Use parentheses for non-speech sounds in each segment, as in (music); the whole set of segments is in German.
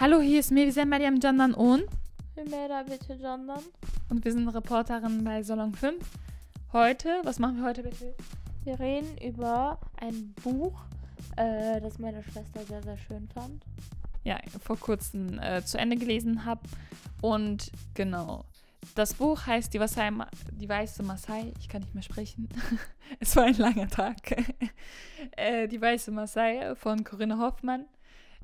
Hallo, hier ist Melisa Mariam Jandan und Hümera bitte Jandan. und wir sind Reporterin bei Salon 5. Heute, was machen wir heute bitte? Wir reden über ein Buch, äh, das meine Schwester sehr, sehr schön fand. Ja, vor kurzem äh, zu Ende gelesen habe. Und genau, das Buch heißt Die, Wasai, die Weiße Maasai. Ich kann nicht mehr sprechen. (laughs) es war ein langer Tag. (laughs) äh, die Weiße Maasai von Corinne Hoffmann.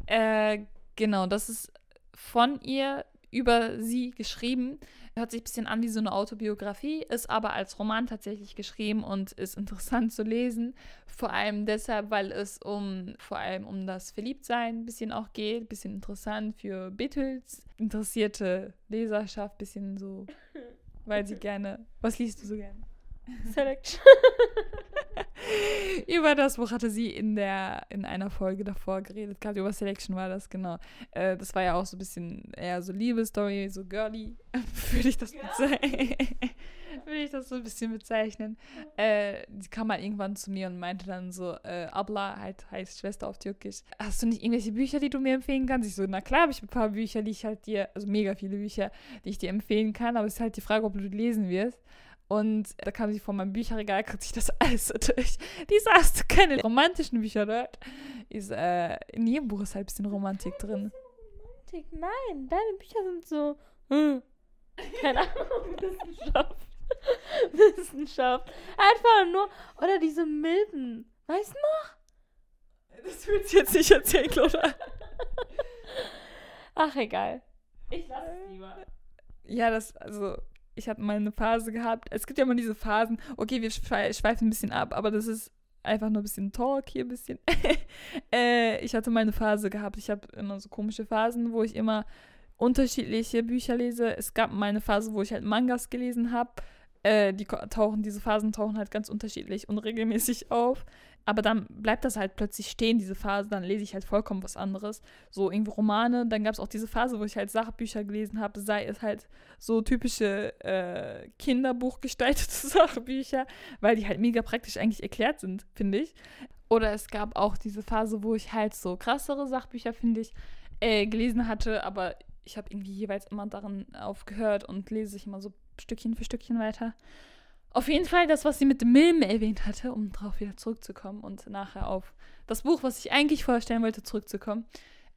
Äh, genau, das ist von ihr über sie geschrieben. Hört sich ein bisschen an wie so eine Autobiografie, ist aber als Roman tatsächlich geschrieben und ist interessant zu lesen. Vor allem deshalb, weil es um vor allem um das Verliebtsein ein bisschen auch geht. Ein bisschen interessant für Beatles, interessierte Leserschaft, ein bisschen so, weil sie (laughs) gerne. Was liest du so gerne? Selection. (laughs) (laughs) über das Buch hatte sie in der in einer Folge davor geredet. Gerade über Selection war das, genau. Äh, das war ja auch so ein bisschen eher so Liebesstory, so girly, (laughs) würde ich das bezeichnen. (laughs) würde ich das so ein bisschen bezeichnen. Äh, sie kam mal irgendwann zu mir und meinte dann so, äh, Abla halt heißt Schwester auf Türkisch. Hast du nicht irgendwelche Bücher, die du mir empfehlen kannst? Ich so, na klar habe ich ein paar Bücher, die ich halt dir, also mega viele Bücher, die ich dir empfehlen kann, aber es ist halt die Frage, ob du die lesen wirst. Und da kam sie vor meinem Bücherregal, guckt sich das alles so durch. Die so, hast du keine romantischen Bücher dort? Ist, äh, in jedem Buch ist halt ein bisschen Romantik drin. Romantik, Nein, deine Bücher sind so. Hm. Keine Ahnung, (laughs) Wissenschaft. Wissenschaft. Einfach nur. Oder diese milden. Weißt du Das willst du jetzt nicht erzählen, oder? (laughs) Ach, egal. Ich lasse es lieber. Ja, das, also, ich habe eine Phase gehabt. Es gibt ja immer diese Phasen. Okay, wir schwe- schweifen ein bisschen ab, aber das ist einfach nur ein bisschen Talk hier, ein bisschen. (laughs) äh, ich hatte mal eine Phase gehabt. Ich habe immer so komische Phasen, wo ich immer unterschiedliche Bücher lese. Es gab mal eine Phase, wo ich halt Mangas gelesen habe. Äh, die tauchen, diese Phasen tauchen halt ganz unterschiedlich und regelmäßig auf. Aber dann bleibt das halt plötzlich stehen, diese Phase. Dann lese ich halt vollkommen was anderes. So irgendwie Romane. Dann gab es auch diese Phase, wo ich halt Sachbücher gelesen habe, sei es halt so typische äh, Kinderbuchgestaltete (laughs) Sachbücher, weil die halt mega praktisch eigentlich erklärt sind, finde ich. Oder es gab auch diese Phase, wo ich halt so krassere Sachbücher, finde ich, äh, gelesen hatte, aber ich habe irgendwie jeweils immer daran aufgehört und lese ich immer so Stückchen für Stückchen weiter. Auf jeden Fall das, was sie mit dem Milben erwähnt hatte, um darauf wieder zurückzukommen und nachher auf das Buch, was ich eigentlich vorstellen wollte, zurückzukommen.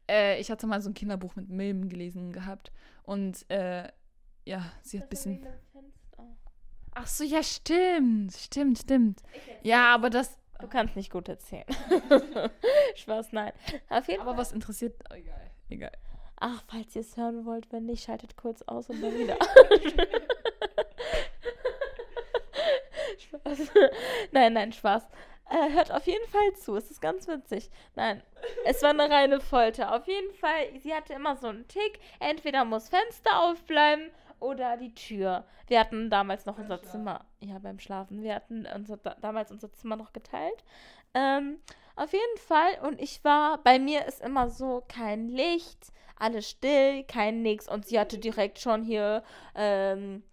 Äh, ich hatte mal so ein Kinderbuch mit Milben gelesen gehabt und äh, ja, sie hat ein bisschen. Ach so, ja, stimmt, stimmt, stimmt. Ja, aber das. Du kannst nicht gut erzählen. (laughs) Spaß, nein. Auf jeden Aber Fall. was interessiert. Oh, egal, egal. Ach, falls ihr es hören wollt, wenn nicht, schaltet kurz aus und dann (laughs) wieder. Spaß. (laughs) Nein, nein, Spaß. Äh, hört auf jeden Fall zu. Es ist ganz witzig. Nein, es war eine reine Folter. Auf jeden Fall, sie hatte immer so einen Tick. Entweder muss Fenster aufbleiben oder die Tür. Wir hatten damals noch unser Zimmer. Ja, beim Schlafen. Wir hatten unser, da, damals unser Zimmer noch geteilt. Ähm, auf jeden Fall. Und ich war, bei mir ist immer so kein Licht, alles still, kein nix. Und sie hatte direkt schon hier ähm,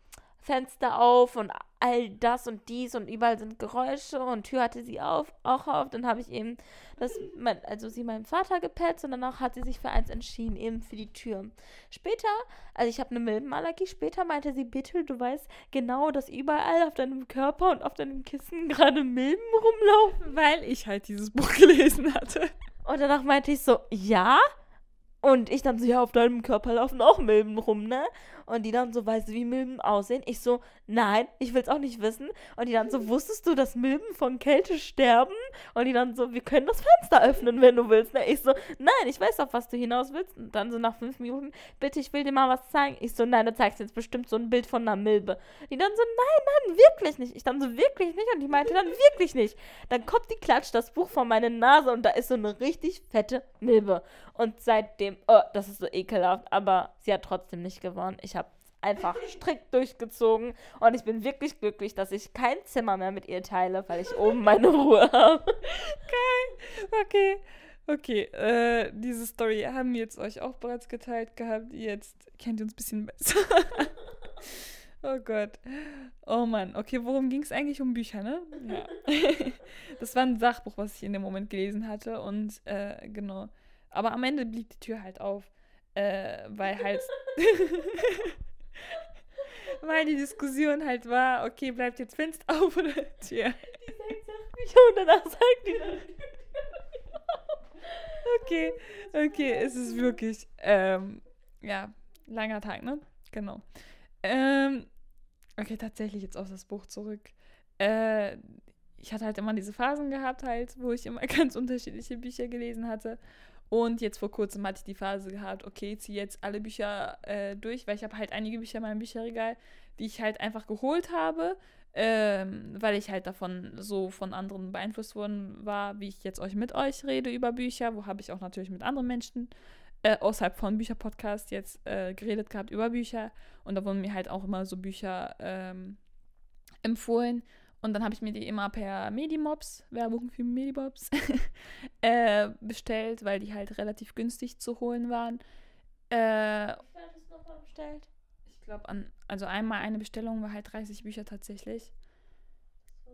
Fenster auf und all das und dies und überall sind Geräusche und Tür hatte sie auf, auch auf. Dann habe ich eben das, mein, also sie meinem Vater gepetzt und danach hat sie sich für eins entschieden, eben für die Tür. Später, also ich habe eine Milbenallergie, später meinte sie, bitte, du weißt genau, dass überall auf deinem Körper und auf deinem Kissen gerade Milben rumlaufen. Weil ich halt dieses Buch gelesen hatte. Und danach meinte ich so, ja? Und ich dann so, ja, auf deinem Körper laufen auch Milben rum, ne? Und die dann so, weißt du, wie Milben aussehen? Ich so, nein, ich will's auch nicht wissen. Und die dann so, wusstest du, dass Milben von Kälte sterben? Und die dann so, wir können das Fenster öffnen, wenn du willst, ne? Ich so, nein, ich weiß auf was du hinaus willst. Und dann so nach fünf Minuten, bitte, ich will dir mal was zeigen. Ich so, nein, du zeigst jetzt bestimmt so ein Bild von einer Milbe. Die dann so, nein, nein, wirklich nicht. Ich dann so, wirklich nicht. Und die meinte dann, wirklich nicht. Dann kommt die Klatscht, das Buch vor meine Nase und da ist so eine richtig fette Milbe. Und seitdem, oh, das ist so ekelhaft, aber sie hat trotzdem nicht gewonnen. Ich habe einfach (laughs) strikt durchgezogen und ich bin wirklich glücklich, dass ich kein Zimmer mehr mit ihr teile, weil ich oben meine (laughs) Ruhe habe. Okay. Okay, äh, diese Story haben wir jetzt euch auch bereits geteilt gehabt. Jetzt kennt ihr uns ein bisschen besser. (laughs) oh Gott. Oh Mann. Okay, worum ging es eigentlich um Bücher, ne? Ja. das war ein Sachbuch, was ich in dem Moment gelesen hatte. Und äh, genau. Aber am Ende blieb die Tür halt auf. äh, weil halt. (laughs) weil die Diskussion halt war, okay, bleibt jetzt Fenster auf oder (laughs) Tür. Die sagt Sachbücher (laughs) und danach sagt die dann. Okay, okay, es ist wirklich, ähm, ja, langer Tag, ne? Genau. Ähm, okay, tatsächlich jetzt auf das Buch zurück. Äh, ich hatte halt immer diese Phasen gehabt, halt, wo ich immer ganz unterschiedliche Bücher gelesen hatte. Und jetzt vor kurzem hatte ich die Phase gehabt, okay, ziehe jetzt alle Bücher äh, durch, weil ich habe halt einige Bücher in meinem Bücherregal, die ich halt einfach geholt habe, ähm, weil ich halt davon so von anderen beeinflusst worden war, wie ich jetzt euch mit euch rede über Bücher, wo habe ich auch natürlich mit anderen Menschen äh, außerhalb von Bücherpodcast jetzt äh, geredet gehabt über Bücher. Und da wurden mir halt auch immer so Bücher ähm, empfohlen und dann habe ich mir die immer per Medimobs, Werbung für Medimobs, (laughs) äh, bestellt, weil die halt relativ günstig zu holen waren. Äh, Wie viel hattest du nochmal bestellt? ich glaube, an, also einmal eine Bestellung war halt 30 Bücher tatsächlich.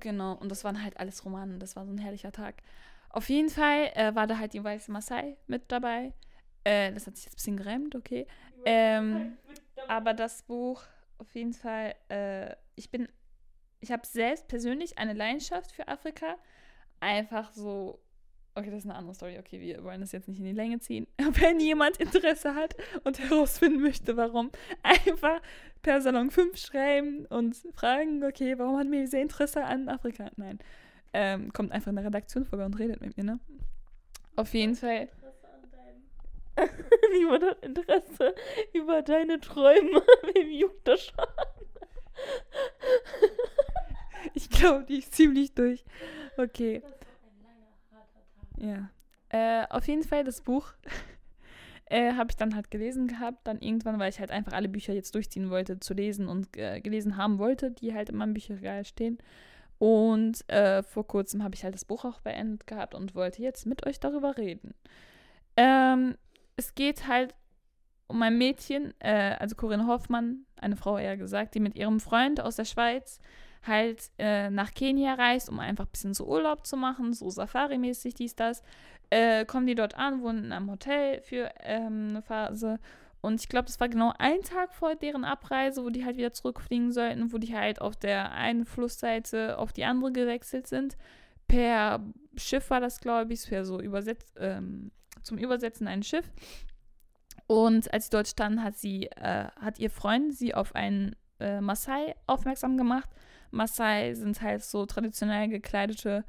Genau, und das waren halt alles Romane. Das war so ein herrlicher Tag. Auf jeden Fall äh, war da halt die weiße Maasai mit dabei. Äh, das hat sich jetzt ein bisschen geräumt, okay. Ähm, aber das Buch, auf jeden Fall, äh, ich bin, ich habe selbst persönlich eine Leidenschaft für Afrika. Einfach so, okay, das ist eine andere Story, okay, wir wollen das jetzt nicht in die Länge ziehen. (laughs) Wenn jemand Interesse hat und herausfinden möchte, warum, einfach per Salon 5 schreiben und fragen, okay, warum hat mir sehr Interesse an Afrika? Nein, ähm, kommt einfach in der Redaktion vorbei und redet mit mir, ne? Auf jeden Fall. Interesse an (laughs) deinem. Niemand hat Interesse über deine Träume. (laughs) Wem juckt das schon? (laughs) Ich glaube, die ist ziemlich durch. Okay. Das war ein langer, harter Tag. Ja. Äh, auf jeden Fall das Buch (laughs) äh, habe ich dann halt gelesen gehabt. Dann irgendwann, weil ich halt einfach alle Bücher jetzt durchziehen wollte, zu lesen und äh, gelesen haben wollte, die halt in meinem Bücherregal stehen. Und äh, vor kurzem habe ich halt das Buch auch beendet gehabt und wollte jetzt mit euch darüber reden. Ähm, es geht halt um ein Mädchen, äh, also Corinne Hoffmann, eine Frau eher gesagt, die mit ihrem Freund aus der Schweiz halt äh, nach Kenia reist, um einfach ein bisschen so Urlaub zu machen, so Safari-mäßig dies, das. Äh, kommen die dort an, wohnen in einem Hotel für ähm, eine Phase. Und ich glaube, das war genau ein Tag vor deren Abreise, wo die halt wieder zurückfliegen sollten, wo die halt auf der einen Flussseite auf die andere gewechselt sind. Per Schiff war das, glaube ich, für so übersetzt, ähm, zum Übersetzen ein Schiff. Und als sie dort standen, hat sie, äh, hat ihr Freund sie auf einen äh, Maasai aufmerksam gemacht. Maasai sind halt so traditionell gekleidete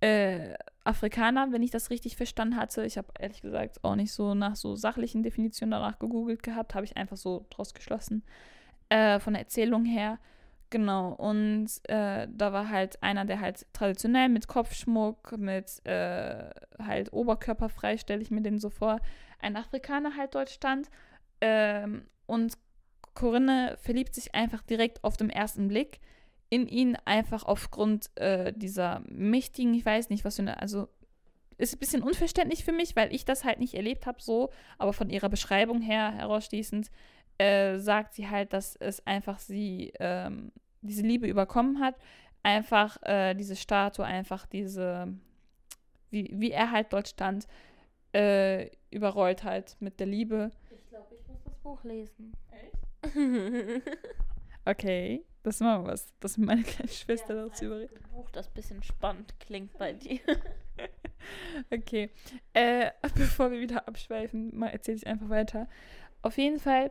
äh, Afrikaner, wenn ich das richtig verstanden hatte. Ich habe ehrlich gesagt auch nicht so nach so sachlichen Definitionen danach gegoogelt gehabt, habe ich einfach so draus geschlossen. Äh, von der Erzählung her. Genau, und äh, da war halt einer, der halt traditionell mit Kopfschmuck, mit äh, halt oberkörperfrei, stelle ich mir den so vor, ein Afrikaner halt dort stand. Ähm, und Corinne verliebt sich einfach direkt auf den ersten Blick in ihn, einfach aufgrund äh, dieser mächtigen, ich weiß nicht, was für eine, also ist ein bisschen unverständlich für mich, weil ich das halt nicht erlebt habe so, aber von ihrer Beschreibung her herausschließend äh, sagt sie halt, dass es einfach sie ähm, diese Liebe überkommen hat, einfach äh, diese Statue, einfach diese, wie, wie er halt dort stand, äh, überrollt halt mit der Liebe. Ich glaube, ich muss das Buch lesen. Echt? (laughs) Okay, das machen wir was. Das ist meine (laughs) kleine Schwester Ja, dazu überredet. Ein Buch, das ein bisschen spannend klingt bei dir. (laughs) Okay. Äh, (laughs) bevor wir wieder abschweifen, mal erzähle ich einfach weiter. Auf jeden Fall,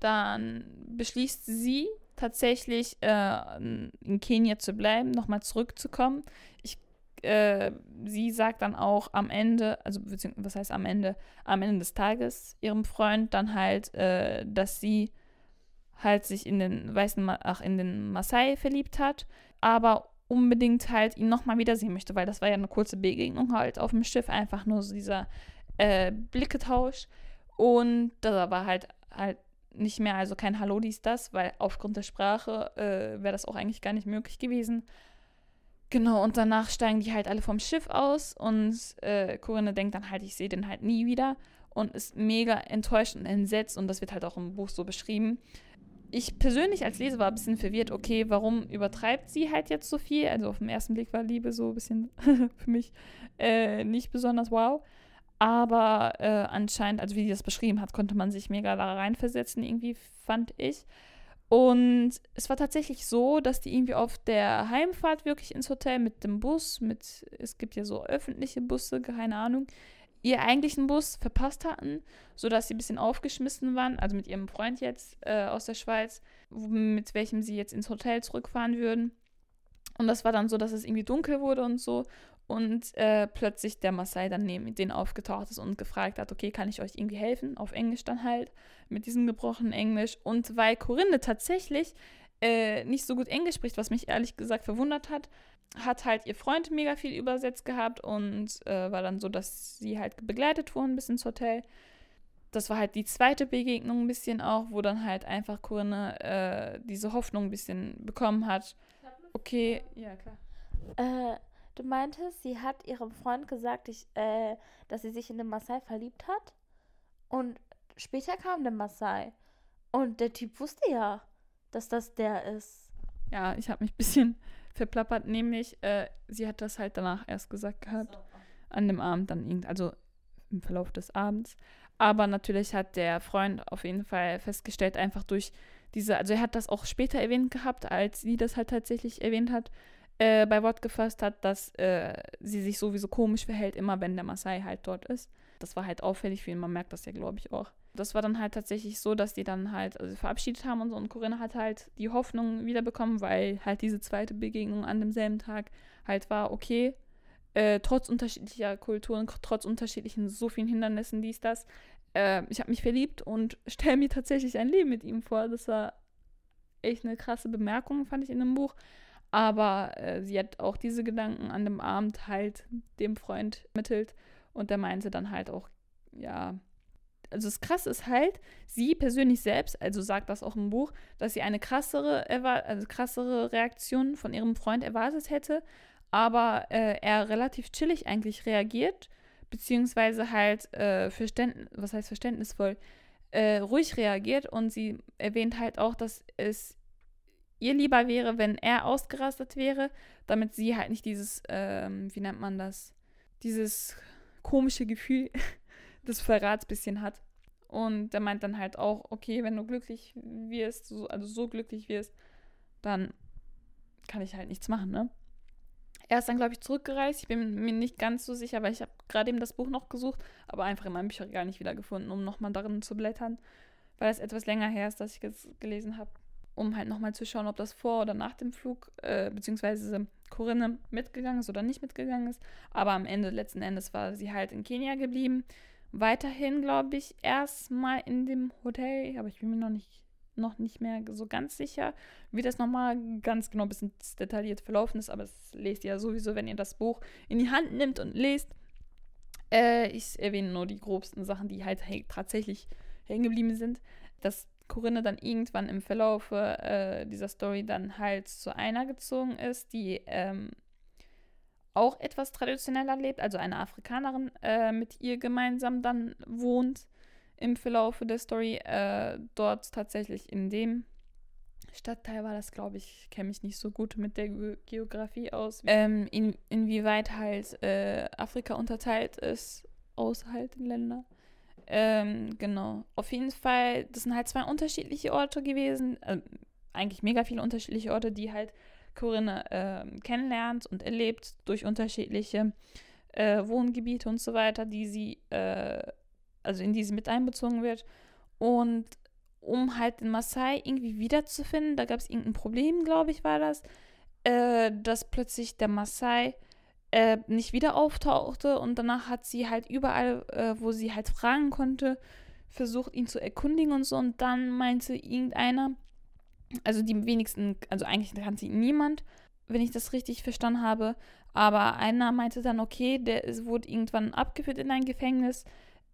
dann beschließt sie tatsächlich äh, in Kenia zu bleiben, nochmal zurückzukommen. Ich, äh, sie sagt dann auch am Ende, also beziehungsweise, was heißt am Ende, am Ende des Tages ihrem Freund dann halt, äh, dass sie halt sich in den weißen, Ma ach, in den Maasai verliebt hat, aber unbedingt halt ihn nochmal wiedersehen möchte, weil das war ja eine kurze Begegnung halt auf dem Schiff, einfach nur so dieser äh, Blicketausch und da war halt halt nicht mehr, also kein Hallo dies, das, weil aufgrund der Sprache äh, wäre das auch eigentlich gar nicht möglich gewesen. Genau, und danach steigen die halt alle vom Schiff aus und äh, Corinne denkt dann halt, ich sehe den halt nie wieder und ist mega enttäuscht und entsetzt und das wird halt auch im Buch so beschrieben. Ich persönlich als Leser war ein bisschen verwirrt, okay, warum übertreibt sie halt jetzt so viel? Also auf den ersten Blick war Liebe so ein bisschen (laughs) für mich äh, nicht besonders wow. Aber äh, anscheinend, also wie die das beschrieben hat, konnte man sich mega da reinversetzen, irgendwie, fand ich. Und es war tatsächlich so, dass die irgendwie auf der Heimfahrt wirklich ins Hotel mit dem Bus, mit, es gibt ja so öffentliche Busse, keine Ahnung, ihr eigentlichen Bus verpasst hatten, sodass sie ein bisschen aufgeschmissen waren, also mit ihrem Freund jetzt äh, aus der Schweiz, mit welchem sie jetzt ins Hotel zurückfahren würden. Und das war dann so, dass es irgendwie dunkel wurde und so. Und äh, plötzlich der Maasai dann neben denen aufgetaucht ist und gefragt hat, okay, kann ich euch irgendwie helfen? Auf Englisch dann halt, mit diesem gebrochenen Englisch. Und weil Corinne tatsächlich äh, nicht so gut Englisch spricht, was mich ehrlich gesagt verwundert hat, hat halt ihr Freund mega viel übersetzt gehabt und äh, war dann so, dass sie halt begleitet wurden bis ins Hotel. Das war halt die zweite Begegnung ein bisschen auch, wo dann halt einfach Corinne äh, diese Hoffnung ein bisschen bekommen hat. Okay, ja klar. Äh, du meintest, sie hat ihrem Freund gesagt, ich, äh, dass sie sich in den Maasai verliebt hat. Und später kam der Maasai. Und der Typ wusste ja, dass das der ist. Ja, ich habe mich ein bisschen (laughs) verplappert, nämlich äh, sie hat das halt danach erst gesagt gehabt. So. An dem Abend dann irgendwie, also im Verlauf des Abends. Aber natürlich hat der Freund auf jeden Fall festgestellt, einfach durch diese, also er hat das auch später erwähnt gehabt, als sie das halt tatsächlich erwähnt hat, äh, bei Wort gefasst hat, dass äh, sie sich sowieso komisch verhält, immer wenn der Maasai halt dort ist. Das war halt auffällig für ihn, man merkt das ja, glaube ich, auch. Das war dann halt tatsächlich so, dass die dann halt also verabschiedet haben und so. Und Corinna hat halt die Hoffnung wiederbekommen, weil halt diese zweite Begegnung an demselben Tag halt war, okay, äh, trotz unterschiedlicher Kulturen, trotz unterschiedlichen so vielen Hindernissen, dies, das, äh, ich habe mich verliebt und (laughs) stelle mir tatsächlich ein Leben mit ihm vor. Das war echt eine krasse Bemerkung, fand ich in dem Buch. Aber äh, sie hat auch diese Gedanken an dem Abend halt dem Freund mittelt und der meinte dann halt auch, ja, also das Krasse ist halt, sie persönlich selbst, also sagt das auch im Buch, dass sie eine krassere, also krassere Reaktion von ihrem Freund erwartet hätte, aber äh, er relativ chillig eigentlich reagiert, beziehungsweise halt äh, verständnis, was heißt verständnisvoll, äh, ruhig reagiert und sie erwähnt halt auch, dass es ihr lieber wäre, wenn er ausgerastet wäre, damit sie halt nicht dieses, ähm, wie nennt man das, dieses komische Gefühl (laughs) des Verrats bisschen hat. Und der meint dann halt auch, okay, wenn du glücklich wirst, so, also so glücklich wirst, dann kann ich halt nichts machen, ne? Er ist dann, glaube ich, zurückgereist. Ich bin mir nicht ganz so sicher, weil ich habe gerade eben das Buch noch gesucht, aber einfach in meinem Bücherregal nicht wiedergefunden, um nochmal darin zu blättern, weil es etwas länger her ist, dass ich es gelesen habe um halt nochmal zu schauen, ob das vor oder nach dem Flug, äh, beziehungsweise Corinne mitgegangen ist oder nicht mitgegangen ist. Aber am Ende, letzten Endes, war sie halt in Kenia geblieben. Weiterhin, glaube ich, erstmal in dem Hotel, aber ich bin mir noch nicht, noch nicht mehr so ganz sicher, wie das nochmal ganz genau ein bisschen detailliert verlaufen ist. Aber das lest ihr ja sowieso, wenn ihr das Buch in die Hand nimmt und lest. Äh, ich erwähne nur die grobsten Sachen, die halt tatsächlich hängen geblieben sind. Das Corinne dann irgendwann im Verlauf äh, dieser Story dann halt zu einer gezogen ist, die ähm, auch etwas traditioneller lebt, also eine Afrikanerin äh, mit ihr gemeinsam dann wohnt im Verlauf der Story. Äh, dort tatsächlich in dem Stadtteil war das, glaube ich, kenne mich nicht so gut mit der Ge Geografie aus. Ähm, in, inwieweit halt äh, Afrika unterteilt ist, außerhalb der Länder. Ähm, genau. Auf jeden Fall, das sind halt zwei unterschiedliche Orte gewesen. Äh, eigentlich mega viele unterschiedliche Orte, die halt Corinne äh, kennenlernt und erlebt durch unterschiedliche äh, Wohngebiete und so weiter, die sie, äh, also in die sie mit einbezogen wird. Und um halt den Maasai irgendwie wiederzufinden, da gab es irgendein Problem, glaube ich, war das, äh, dass plötzlich der Maasai äh, nicht wieder auftauchte und danach hat sie halt überall, äh, wo sie halt fragen konnte, versucht, ihn zu erkundigen und so. Und dann meinte irgendeiner, also die wenigsten, also eigentlich kannte ihn niemand, wenn ich das richtig verstanden habe, aber einer meinte dann, okay, der ist, wurde irgendwann abgeführt in ein Gefängnis,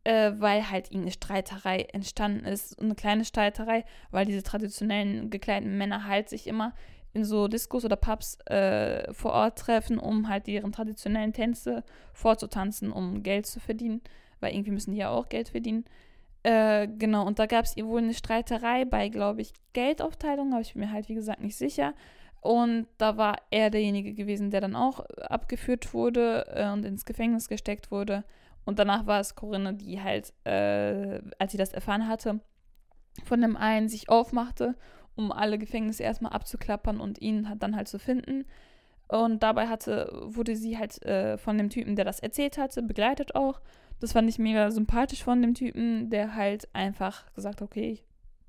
äh, weil halt irgendeine Streiterei entstanden ist, eine kleine Streiterei, weil diese traditionellen gekleideten Männer halt sich immer in so Diskos oder Pubs äh, vor Ort treffen, um halt deren traditionellen Tänze vorzutanzen, um Geld zu verdienen, weil irgendwie müssen die ja auch Geld verdienen. Äh, genau, und da gab es wohl eine Streiterei bei, glaube ich, Geldaufteilung, aber ich bin mir halt, wie gesagt, nicht sicher. Und da war er derjenige gewesen, der dann auch abgeführt wurde äh, und ins Gefängnis gesteckt wurde. Und danach war es Corinne, die halt, äh, als sie das erfahren hatte, von dem einen sich aufmachte, um alle Gefängnisse erstmal abzuklappern und ihn dann halt zu finden. Und dabei hatte, wurde sie halt äh, von dem Typen, der das erzählt hatte, begleitet auch. Das fand ich mega sympathisch von dem Typen, der halt einfach gesagt hat, okay,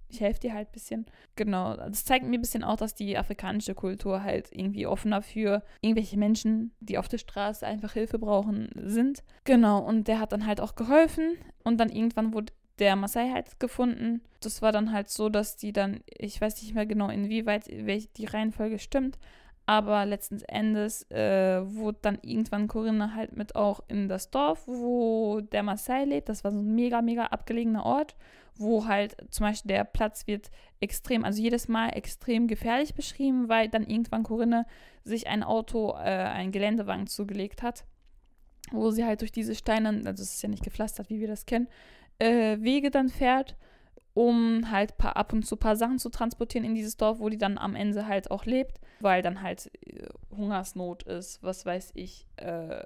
ich helfe dir halt ein bisschen. Genau, das zeigt mir ein bisschen auch, dass die afrikanische Kultur halt irgendwie offener für irgendwelche Menschen, die auf der Straße einfach Hilfe brauchen, sind. Genau, und der hat dann halt auch geholfen. Und dann irgendwann wurde der Maasai halt gefunden. Das war dann halt so, dass die dann, ich weiß nicht mehr genau, inwieweit die Reihenfolge stimmt, aber letzten Endes äh, wurde dann irgendwann Corinna halt mit auch in das Dorf, wo der Maasai lebt. Das war so ein mega, mega abgelegener Ort, wo halt zum Beispiel der Platz wird extrem, also jedes Mal extrem gefährlich beschrieben, weil dann irgendwann Corinne sich ein Auto, äh, ein Geländewagen zugelegt hat, wo sie halt durch diese Steine, also es ist ja nicht gepflastert, wie wir das kennen, äh, Wege dann fährt um halt paar, ab und zu ein paar Sachen zu transportieren in dieses Dorf, wo die dann am Ende halt auch lebt, weil dann halt äh, Hungersnot ist, was weiß ich, äh,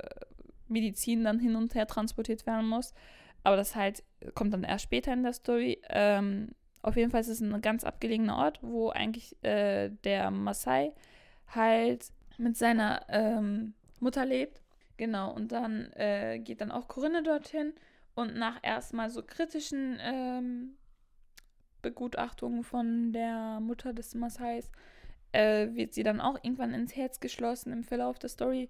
Medizin dann hin und her transportiert werden muss. Aber das halt kommt dann erst später in der Story. Ähm, auf jeden Fall ist es ein ganz abgelegener Ort, wo eigentlich äh, der Maasai halt mit seiner ähm, Mutter lebt. Genau, und dann äh, geht dann auch Corinne dorthin und nach erstmal so kritischen ähm, Begutachtung von der Mutter des Masais äh, wird sie dann auch irgendwann ins Herz geschlossen im Verlauf der Story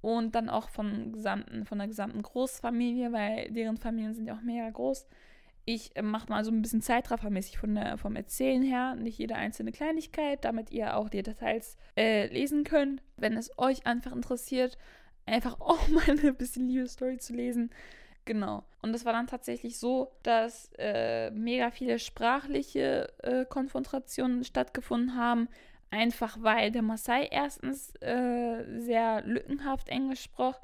und dann auch von, gesamten, von der gesamten Großfamilie, weil deren Familien sind ja auch mega groß. Ich äh, mache mal so ein bisschen zeitraffermäßig von der, vom Erzählen her, nicht jede einzelne Kleinigkeit, damit ihr auch die Details äh, lesen könnt. Wenn es euch einfach interessiert, einfach (laughs) auch mal eine bisschen Liebe-Story zu lesen, Genau. Und es war dann tatsächlich so, dass äh, mega viele sprachliche äh, Konfrontationen stattgefunden haben. Einfach weil der Maasai erstens äh, sehr lückenhaft Englisch sprach,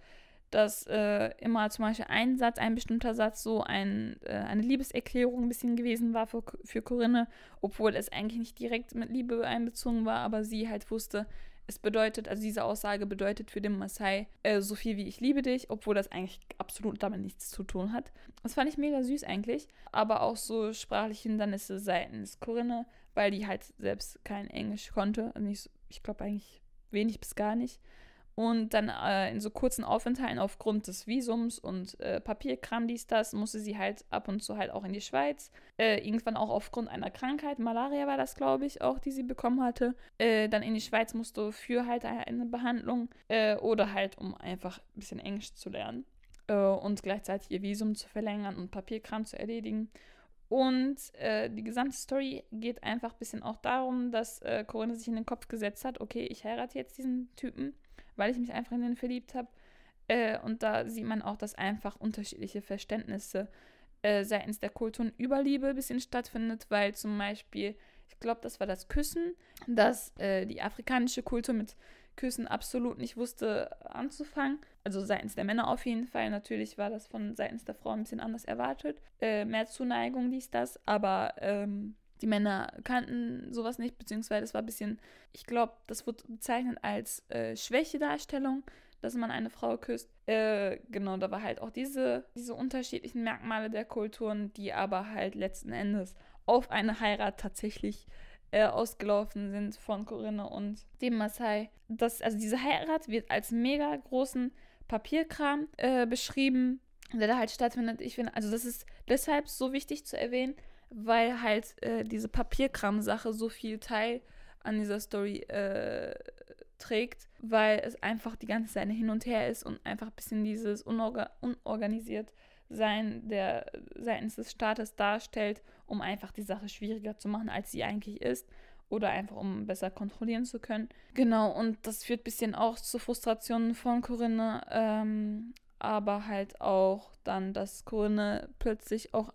dass äh, immer zum Beispiel ein Satz, ein bestimmter Satz so ein, äh, eine Liebeserklärung ein bisschen gewesen war für, für Corinne, obwohl es eigentlich nicht direkt mit Liebe einbezogen war, aber sie halt wusste, es bedeutet, also diese Aussage bedeutet für den Maasai äh, so viel wie ich liebe dich, obwohl das eigentlich absolut damit nichts zu tun hat. Das fand ich mega süß eigentlich, aber auch so sprachliche Hindernisse seitens Corinne, weil die halt selbst kein Englisch konnte. Also nicht, ich glaube eigentlich wenig bis gar nicht. Und dann äh, in so kurzen Aufenthalten aufgrund des Visums und äh, Papierkram, dies, das, musste sie halt ab und zu halt auch in die Schweiz. Äh, irgendwann auch aufgrund einer Krankheit, Malaria war das, glaube ich, auch, die sie bekommen hatte. Äh, dann in die Schweiz musste für halt eine Behandlung äh, oder halt, um einfach ein bisschen Englisch zu lernen äh, und gleichzeitig ihr Visum zu verlängern und Papierkram zu erledigen. Und die gesamte Story geht einfach ein bisschen auch darum, dass Corinne sich in den Kopf gesetzt hat, okay, ich heirate jetzt diesen Typen weil ich mich einfach in den verliebt habe. Äh, und da sieht man auch, dass einfach unterschiedliche Verständnisse äh, seitens der Kulturen über Liebe ein bisschen stattfindet, weil zum Beispiel, ich glaube, das war das Küssen, dass äh, die afrikanische Kultur mit Küssen absolut nicht wusste anzufangen. Also seitens der Männer auf jeden Fall. Natürlich war das von seitens der Frau ein bisschen anders erwartet. Äh, mehr Zuneigung, dies, das. Aber ähm, die Männer kannten sowas nicht, beziehungsweise es war ein bisschen, ich glaube, das wurde bezeichnet als äh, Schwächedarstellung, dass man eine Frau küsst. Äh, genau, da war halt auch diese, diese unterschiedlichen Merkmale der Kulturen, die aber halt letzten Endes auf eine Heirat tatsächlich äh, ausgelaufen sind von Corinne und dem Maasai. Das, also diese Heirat wird als mega großen Papierkram äh, beschrieben, der da halt stattfindet. Ich finde, also das ist deshalb so wichtig zu erwähnen, weil halt äh, diese Papierkram-Sache so viel Teil an dieser Story äh, trägt, weil es einfach die ganze Zeit hin und her ist und einfach ein bisschen dieses unorga unorganisiert sein der seitens des Staates darstellt, um einfach die Sache schwieriger zu machen, als sie eigentlich ist oder einfach um besser kontrollieren zu können. Genau, und das führt ein bisschen auch zu Frustrationen von Corinne, ähm, aber halt auch dann, dass Corinne plötzlich auch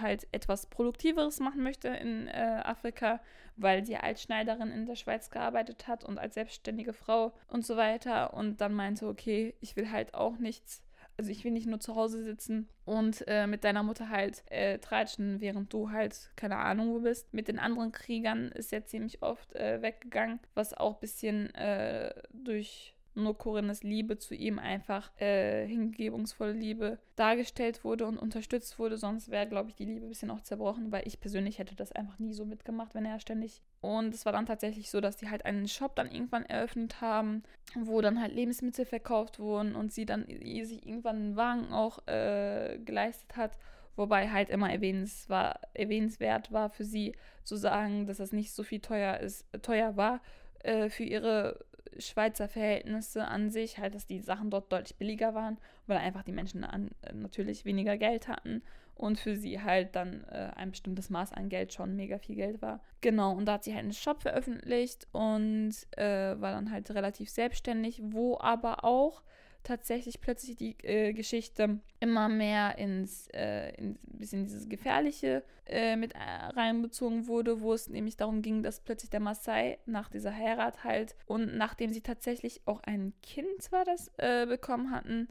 halt etwas Produktiveres machen möchte in äh, Afrika, weil sie als Schneiderin in der Schweiz gearbeitet hat und als selbstständige Frau und so weiter. Und dann meinte, okay, ich will halt auch nichts, also ich will nicht nur zu Hause sitzen und äh, mit deiner Mutter halt äh, tratschen, während du halt keine Ahnung wo bist. Mit den anderen Kriegern ist er ziemlich oft äh, weggegangen, was auch ein bisschen äh, durch nur Corinnes Liebe zu ihm einfach äh, hingebungsvolle Liebe dargestellt wurde und unterstützt wurde. Sonst wäre, glaube ich, die Liebe ein bisschen auch zerbrochen, weil ich persönlich hätte das einfach nie so mitgemacht, wenn er ständig. Und es war dann tatsächlich so, dass die halt einen Shop dann irgendwann eröffnet haben, wo dann halt Lebensmittel verkauft wurden und sie dann sich irgendwann einen Wagen auch äh, geleistet hat. Wobei halt immer erwähnens war, erwähnenswert war für sie zu sagen, dass das nicht so viel teuer ist, teuer war äh, für ihre Schweizer Verhältnisse an sich, halt, dass die Sachen dort deutlich billiger waren, weil einfach die Menschen an, äh, natürlich weniger Geld hatten und für sie halt dann äh, ein bestimmtes Maß an Geld schon mega viel Geld war. Genau, und da hat sie halt einen Shop veröffentlicht und äh, war dann halt relativ selbstständig, wo aber auch tatsächlich plötzlich die äh, Geschichte immer mehr ins äh, in bisschen dieses Gefährliche äh, mit äh, reinbezogen wurde, wo es nämlich darum ging, dass plötzlich der Maasai nach dieser Heirat halt und nachdem sie tatsächlich auch ein Kind war das äh, bekommen hatten,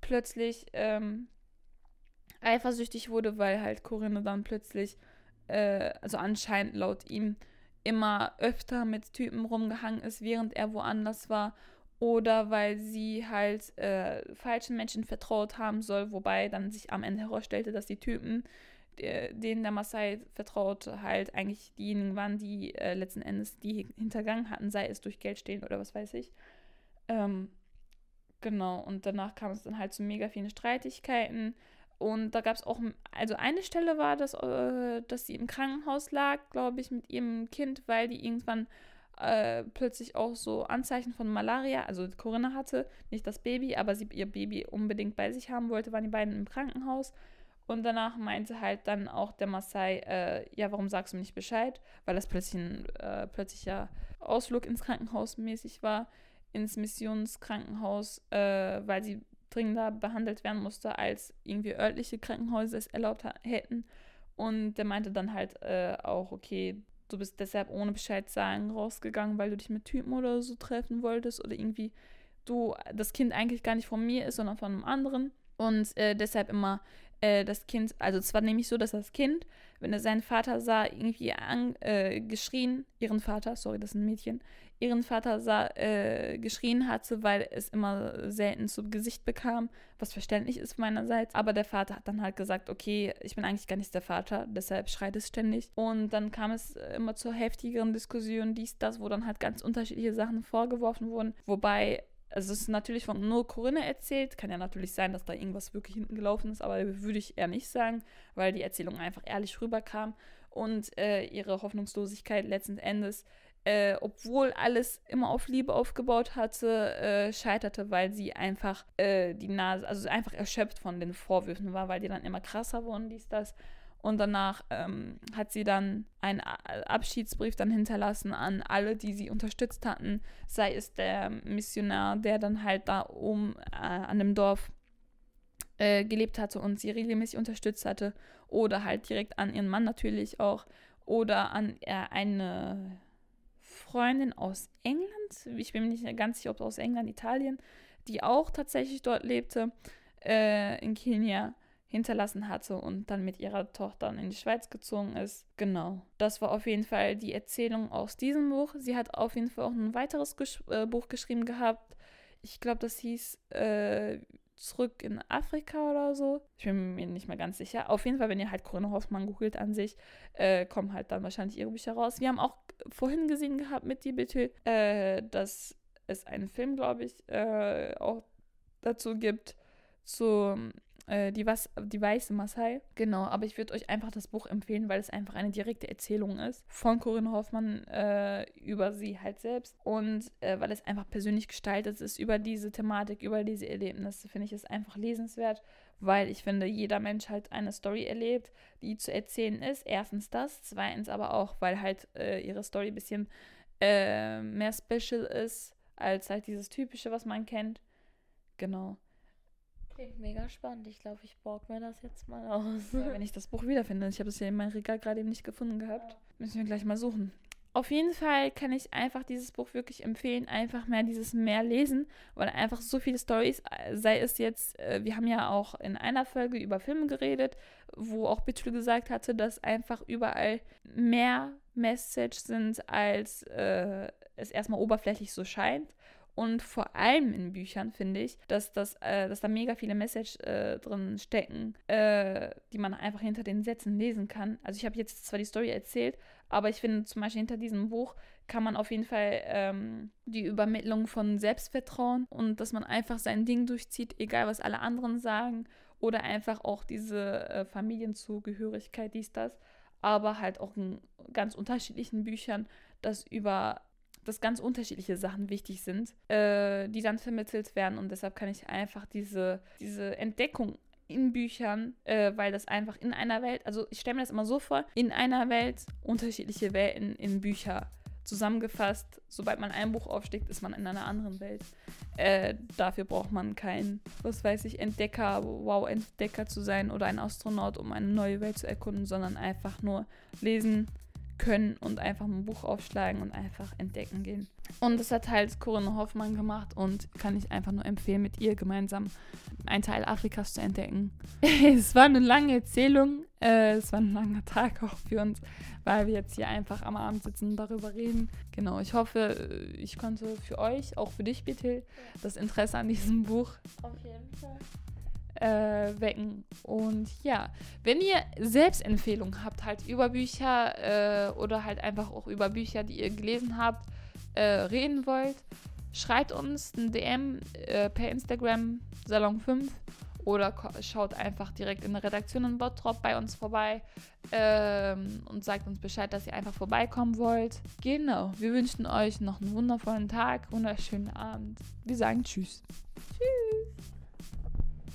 plötzlich ähm, eifersüchtig wurde, weil halt Corinne dann plötzlich, äh, also anscheinend laut ihm, immer öfter mit Typen rumgehangen ist, während er woanders war oder weil sie halt äh, falschen Menschen vertraut haben soll, wobei dann sich am Ende herausstellte, dass die Typen, der, denen der Maasai vertraute, halt eigentlich diejenigen waren, die äh, letzten Endes die hintergangen hatten, sei es durch Geld stehlen oder was weiß ich. Ähm, genau, und danach kam es dann halt zu mega vielen Streitigkeiten. Und da gab es auch, also eine Stelle war, dass, äh, dass sie im Krankenhaus lag, glaube ich, mit ihrem Kind, weil die irgendwann äh, plötzlich auch so Anzeichen von Malaria, also Corinna hatte, nicht das Baby, aber sie ihr Baby unbedingt bei sich haben wollte, waren die beiden im Krankenhaus. Und danach meinte halt dann auch der Maasai, äh, ja, warum sagst du mir nicht Bescheid? Weil das plötzlich ein äh, plötzlicher Ausflug ins Krankenhaus mäßig war, ins Missionskrankenhaus, äh, weil sie dringender behandelt werden musste, als irgendwie örtliche Krankenhäuser es erlaubt hätten. Und der meinte dann halt äh, auch, okay, du bist deshalb ohne Bescheid sagen rausgegangen, weil du dich mit Typen oder so treffen wolltest oder irgendwie du das Kind eigentlich gar nicht von mir ist, sondern von einem anderen. Und äh, deshalb immer äh, das Kind, also es war nämlich so, dass das Kind, wenn er seinen Vater sah, irgendwie an, äh, geschrien, ihren Vater, sorry, das ist ein Mädchen, ihren Vater sah, äh, geschrien hatte, weil es immer selten zu Gesicht bekam, was verständlich ist meinerseits. Aber der Vater hat dann halt gesagt, okay, ich bin eigentlich gar nicht der Vater, deshalb schreit es ständig. Und dann kam es immer zur heftigeren Diskussion, dies, das, wo dann halt ganz unterschiedliche Sachen vorgeworfen wurden. Wobei also es ist natürlich von nur Corinne erzählt. Kann ja natürlich sein, dass da irgendwas wirklich hinten gelaufen ist, aber würde ich eher nicht sagen, weil die Erzählung einfach ehrlich rüberkam und äh, ihre Hoffnungslosigkeit letzten Endes, äh, obwohl alles immer auf Liebe aufgebaut hatte, äh, scheiterte, weil sie einfach äh, die Nase, also einfach erschöpft von den Vorwürfen war, weil die dann immer krasser wurden, dies, das. Und danach ähm, hat sie dann einen Abschiedsbrief dann hinterlassen an alle, die sie unterstützt hatten, sei es der Missionar, der dann halt da oben äh, an dem Dorf äh, gelebt hatte und sie regelmäßig unterstützt hatte, oder halt direkt an ihren Mann natürlich auch, oder an äh, eine Freundin aus England, ich bin mir nicht ganz sicher, ob aus England, Italien, die auch tatsächlich dort lebte, äh, in Kenia hinterlassen hatte und dann mit ihrer Tochter in die Schweiz gezogen ist. Genau. Das war auf jeden Fall die Erzählung aus diesem Buch. Sie hat auf jeden Fall auch ein weiteres Gesch äh, Buch geschrieben gehabt. Ich glaube, das hieß äh, Zurück in Afrika oder so. Ich bin mir nicht mehr ganz sicher. Auf jeden Fall, wenn ihr halt Corinne Hoffmann googelt an sich, äh, kommen halt dann wahrscheinlich ihre Bücher raus. Wir haben auch vorhin gesehen gehabt mit die Bitte, äh, dass es einen Film, glaube ich, äh, auch dazu gibt zum äh, die, was, die weiße Maasai. Genau, aber ich würde euch einfach das Buch empfehlen, weil es einfach eine direkte Erzählung ist von Corinne Hoffmann äh, über sie halt selbst und äh, weil es einfach persönlich gestaltet ist über diese Thematik, über diese Erlebnisse, finde ich es einfach lesenswert, weil ich finde, jeder Mensch halt eine Story erlebt, die zu erzählen ist. Erstens das, zweitens aber auch, weil halt äh, ihre Story ein bisschen äh, mehr special ist als halt dieses typische, was man kennt. Genau. Klingt mega spannend. Ich glaube, ich borg mir das jetzt mal aus. Ja, wenn ich das Buch wiederfinde. Ich habe es ja in meinem Regal gerade eben nicht gefunden gehabt. Müssen wir gleich mal suchen. Auf jeden Fall kann ich einfach dieses Buch wirklich empfehlen, einfach mehr dieses mehr lesen, weil einfach so viele Stories, sei es jetzt, äh, wir haben ja auch in einer Folge über Filme geredet, wo auch Bitul gesagt hatte, dass einfach überall mehr Message sind, als äh, es erstmal oberflächlich so scheint. Und vor allem in Büchern finde ich, dass, das, äh, dass da mega viele Message äh, drin stecken, äh, die man einfach hinter den Sätzen lesen kann. Also ich habe jetzt zwar die Story erzählt, aber ich finde zum Beispiel hinter diesem Buch kann man auf jeden Fall ähm, die Übermittlung von Selbstvertrauen und dass man einfach sein Ding durchzieht, egal was alle anderen sagen oder einfach auch diese äh, Familienzugehörigkeit, dies, das, aber halt auch in ganz unterschiedlichen Büchern, dass über dass ganz unterschiedliche Sachen wichtig sind, äh, die dann vermittelt werden und deshalb kann ich einfach diese, diese Entdeckung in Büchern, äh, weil das einfach in einer Welt, also ich stelle mir das immer so vor, in einer Welt unterschiedliche Welten in Bücher zusammengefasst. Sobald man ein Buch aufschlägt, ist man in einer anderen Welt. Äh, dafür braucht man kein, was weiß ich, Entdecker, Wow-Entdecker zu sein oder ein Astronaut, um eine neue Welt zu erkunden, sondern einfach nur lesen, können und einfach ein Buch aufschlagen und einfach entdecken gehen. Und das hat halt Corinne Hoffmann gemacht und kann ich einfach nur empfehlen, mit ihr gemeinsam einen Teil Afrikas zu entdecken. (laughs) es war eine lange Erzählung, äh, es war ein langer Tag auch für uns, weil wir jetzt hier einfach am Abend sitzen und darüber reden. Genau, ich hoffe, ich konnte für euch, auch für dich, Bethel, das Interesse an diesem Buch Auf jeden Fall äh, wecken. Und ja, wenn ihr Selbstempfehlungen habt, halt über Bücher äh, oder halt einfach auch über Bücher, die ihr gelesen habt, äh, reden wollt, schreibt uns ein DM äh, per Instagram Salon 5 oder schaut einfach direkt in der Redaktion in Bottrop bei uns vorbei ähm, und sagt uns Bescheid, dass ihr einfach vorbeikommen wollt. Genau, wir wünschen euch noch einen wundervollen Tag, wunderschönen Abend. Wir sagen Tschüss. Tschüss.